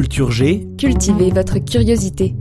Culture Cultivez votre curiosité.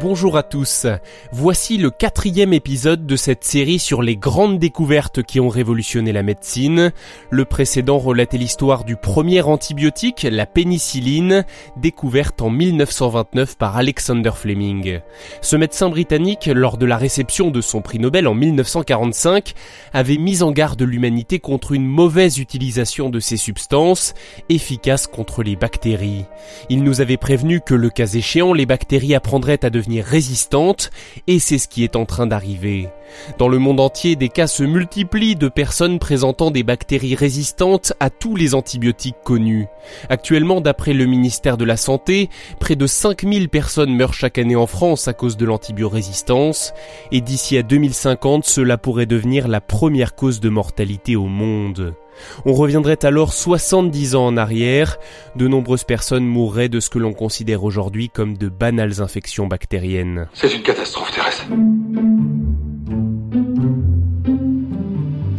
Bonjour à tous. Voici le quatrième épisode de cette série sur les grandes découvertes qui ont révolutionné la médecine. Le précédent relatait l'histoire du premier antibiotique, la pénicilline, découverte en 1929 par Alexander Fleming. Ce médecin britannique, lors de la réception de son prix Nobel en 1945, avait mis en garde l'humanité contre une mauvaise utilisation de ces substances, efficaces contre les bactéries. Il nous avait prévenu que le cas échéant, les bactéries apprendraient à devenir résistante et c'est ce qui est en train d'arriver. Dans le monde entier, des cas se multiplient de personnes présentant des bactéries résistantes à tous les antibiotiques connus. Actuellement, d'après le ministère de la Santé, près de 5000 personnes meurent chaque année en France à cause de l'antibiorésistance, et d'ici à 2050, cela pourrait devenir la première cause de mortalité au monde. On reviendrait alors 70 ans en arrière, de nombreuses personnes mourraient de ce que l'on considère aujourd'hui comme de banales infections bactériennes. C'est une catastrophe terrestre.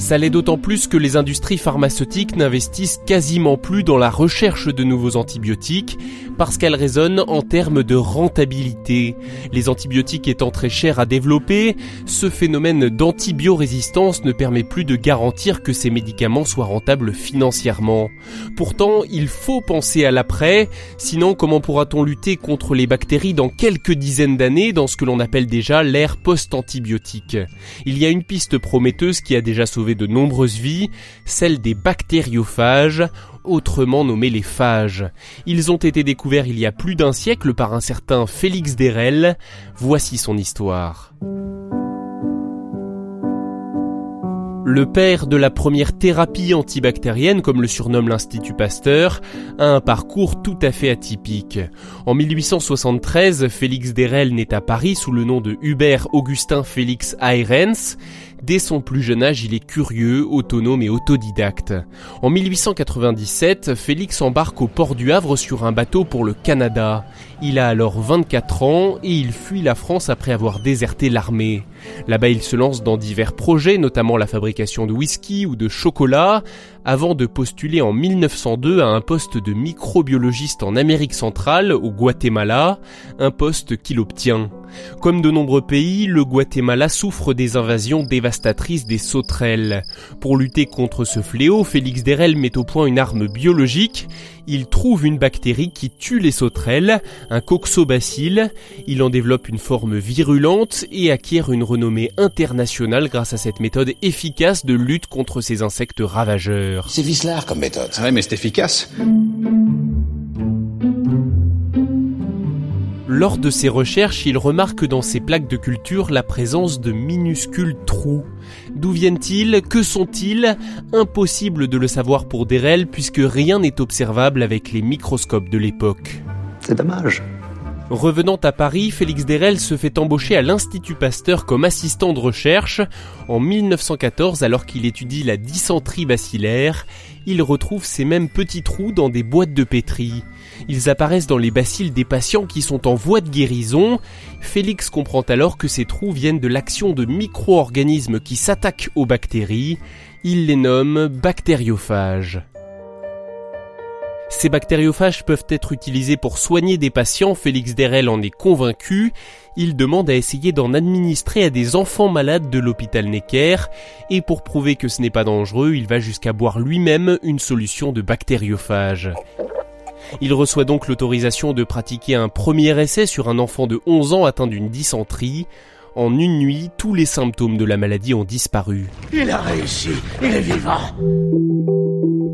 Ça l'est d'autant plus que les industries pharmaceutiques n'investissent quasiment plus dans la recherche de nouveaux antibiotiques parce qu'elles raisonnent en termes de rentabilité. Les antibiotiques étant très chers à développer, ce phénomène d'antibiorésistance ne permet plus de garantir que ces médicaments soient rentables financièrement. Pourtant, il faut penser à l'après, sinon comment pourra-t-on lutter contre les bactéries dans quelques dizaines d'années dans ce que l'on appelle déjà l'ère post-antibiotique? Il y a une piste prometteuse qui a déjà sauvé de nombreuses vies, celle des bactériophages, autrement nommés les phages. Ils ont été découverts il y a plus d'un siècle par un certain Félix Derel. Voici son histoire. Le père de la première thérapie antibactérienne, comme le surnomme l'Institut Pasteur, a un parcours tout à fait atypique. En 1873, Félix Derel naît à Paris sous le nom de Hubert Augustin Félix Ayrens. Dès son plus jeune âge, il est curieux, autonome et autodidacte. En 1897, Félix embarque au port du Havre sur un bateau pour le Canada. Il a alors 24 ans et il fuit la France après avoir déserté l'armée. Là-bas, il se lance dans divers projets, notamment la fabrication de whisky ou de chocolat, avant de postuler en 1902 à un poste de microbiologiste en Amérique centrale, au Guatemala, un poste qu'il obtient. Comme de nombreux pays, le Guatemala souffre des invasions dévastatrices des sauterelles. Pour lutter contre ce fléau, Félix Derel met au point une arme biologique. Il trouve une bactérie qui tue les sauterelles, un coxobacille. Il en développe une forme virulente et acquiert une renommée internationale grâce à cette méthode efficace de lutte contre ces insectes ravageurs. C'est vicelard comme méthode. Ouais, mais c'est efficace. Lors de ses recherches, il remarque dans ces plaques de culture la présence de minuscules trous. D'où viennent-ils? Que sont-ils? Impossible de le savoir pour Derel puisque rien n'est observable avec les microscopes de l'époque. C'est dommage. Revenant à Paris, Félix Derel se fait embaucher à l'Institut Pasteur comme assistant de recherche. En 1914, alors qu'il étudie la dysenterie bacillaire, il retrouve ces mêmes petits trous dans des boîtes de pétri. Ils apparaissent dans les bacilles des patients qui sont en voie de guérison. Félix comprend alors que ces trous viennent de l'action de micro-organismes qui s'attaquent aux bactéries. Il les nomme bactériophages. Ces bactériophages peuvent être utilisés pour soigner des patients, Félix Derel en est convaincu. Il demande à essayer d'en administrer à des enfants malades de l'hôpital Necker, et pour prouver que ce n'est pas dangereux, il va jusqu'à boire lui-même une solution de bactériophage. Il reçoit donc l'autorisation de pratiquer un premier essai sur un enfant de 11 ans atteint d'une dysenterie. En une nuit, tous les symptômes de la maladie ont disparu. Il a réussi. Il est vivant.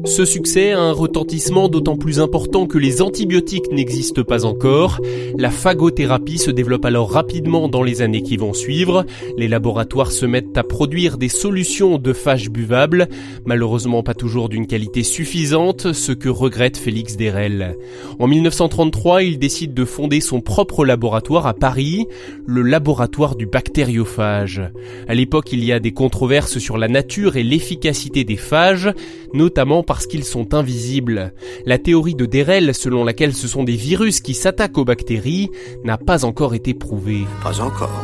Ce succès a un retentissement d'autant plus important que les antibiotiques n'existent pas encore. La phagothérapie se développe alors rapidement dans les années qui vont suivre. Les laboratoires se mettent à produire des solutions de phages buvables, malheureusement pas toujours d'une qualité suffisante, ce que regrette Félix Derel. En 1933, il décide de fonder son propre laboratoire à Paris, le laboratoire du bactériophage. À l'époque, il y a des controverses sur la nature et l'efficacité des phages, notamment parce qu'ils sont invisibles. La théorie de Derel, selon laquelle ce sont des virus qui s'attaquent aux bactéries, n'a pas encore été prouvée. Pas encore.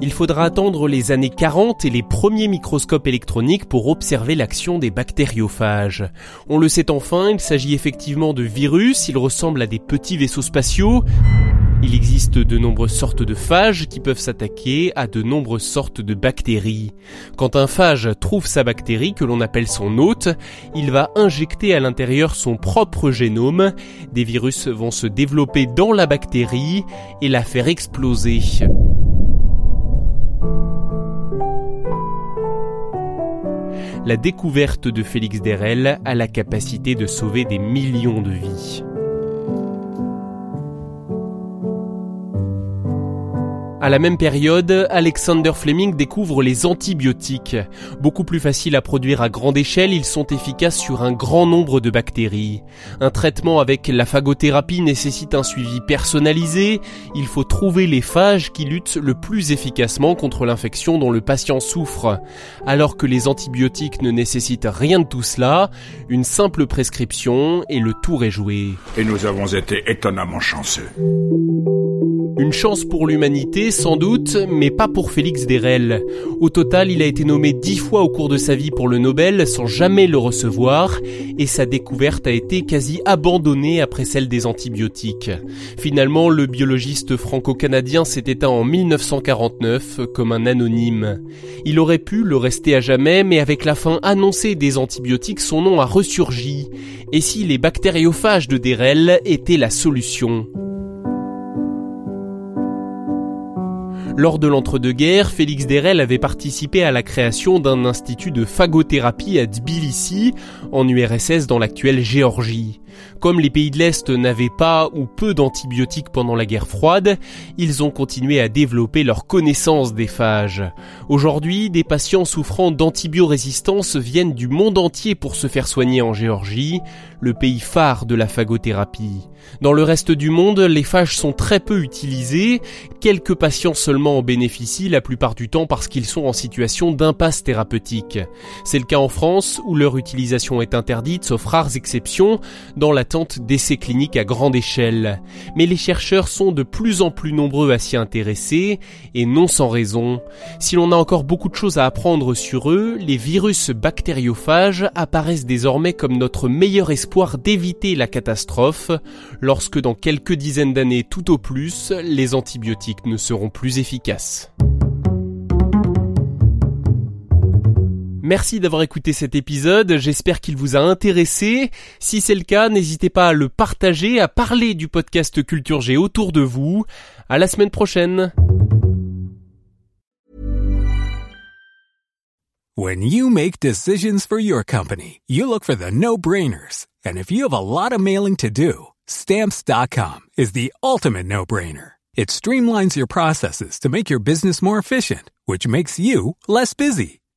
Il faudra attendre les années 40 et les premiers microscopes électroniques pour observer l'action des bactériophages. On le sait enfin, il s'agit effectivement de virus, ils ressemblent à des petits vaisseaux spatiaux. Il existe de nombreuses sortes de phages qui peuvent s'attaquer à de nombreuses sortes de bactéries. Quand un phage trouve sa bactérie, que l'on appelle son hôte, il va injecter à l'intérieur son propre génome. Des virus vont se développer dans la bactérie et la faire exploser. La découverte de Félix Derel a la capacité de sauver des millions de vies. À la même période, Alexander Fleming découvre les antibiotiques. Beaucoup plus faciles à produire à grande échelle, ils sont efficaces sur un grand nombre de bactéries. Un traitement avec la phagothérapie nécessite un suivi personnalisé. Il faut trouver les phages qui luttent le plus efficacement contre l'infection dont le patient souffre. Alors que les antibiotiques ne nécessitent rien de tout cela, une simple prescription et le tour est joué. Et nous avons été étonnamment chanceux. Une chance pour l'humanité, sans doute, mais pas pour Félix Derel. Au total, il a été nommé dix fois au cours de sa vie pour le Nobel sans jamais le recevoir, et sa découverte a été quasi abandonnée après celle des antibiotiques. Finalement, le biologiste franco-canadien s'est éteint en 1949 comme un anonyme. Il aurait pu le rester à jamais, mais avec la fin annoncée des antibiotiques, son nom a ressurgi. Et si les bactériophages de Derel étaient la solution? Lors de l'entre-deux-guerres, Félix Derel avait participé à la création d'un institut de phagothérapie à Tbilissi, en URSS dans l'actuelle Géorgie. Comme les pays de l'Est n'avaient pas ou peu d'antibiotiques pendant la guerre froide, ils ont continué à développer leur connaissance des phages. Aujourd'hui, des patients souffrant d'antibiorésistance viennent du monde entier pour se faire soigner en Géorgie, le pays phare de la phagothérapie. Dans le reste du monde, les phages sont très peu utilisés, quelques patients seulement en bénéficient la plupart du temps parce qu'ils sont en situation d'impasse thérapeutique. C'est le cas en France où leur utilisation est interdite sauf rares exceptions l'attente d'essais cliniques à grande échelle. Mais les chercheurs sont de plus en plus nombreux à s'y intéresser et non sans raison. Si l'on a encore beaucoup de choses à apprendre sur eux, les virus bactériophages apparaissent désormais comme notre meilleur espoir d'éviter la catastrophe lorsque dans quelques dizaines d'années tout au plus, les antibiotiques ne seront plus efficaces. Merci d'avoir écouté cet épisode, j'espère qu'il vous a intéressé. Si c'est le cas, n'hésitez pas à le partager, à parler du podcast Culture G autour de vous. À la semaine prochaine. When you make decisions for your company, you look for the no-brainers. And if you have a lot of mailing to do, stamps.com is the ultimate no-brainer. It streamlines your processes to make your business more efficient, which makes you less busy.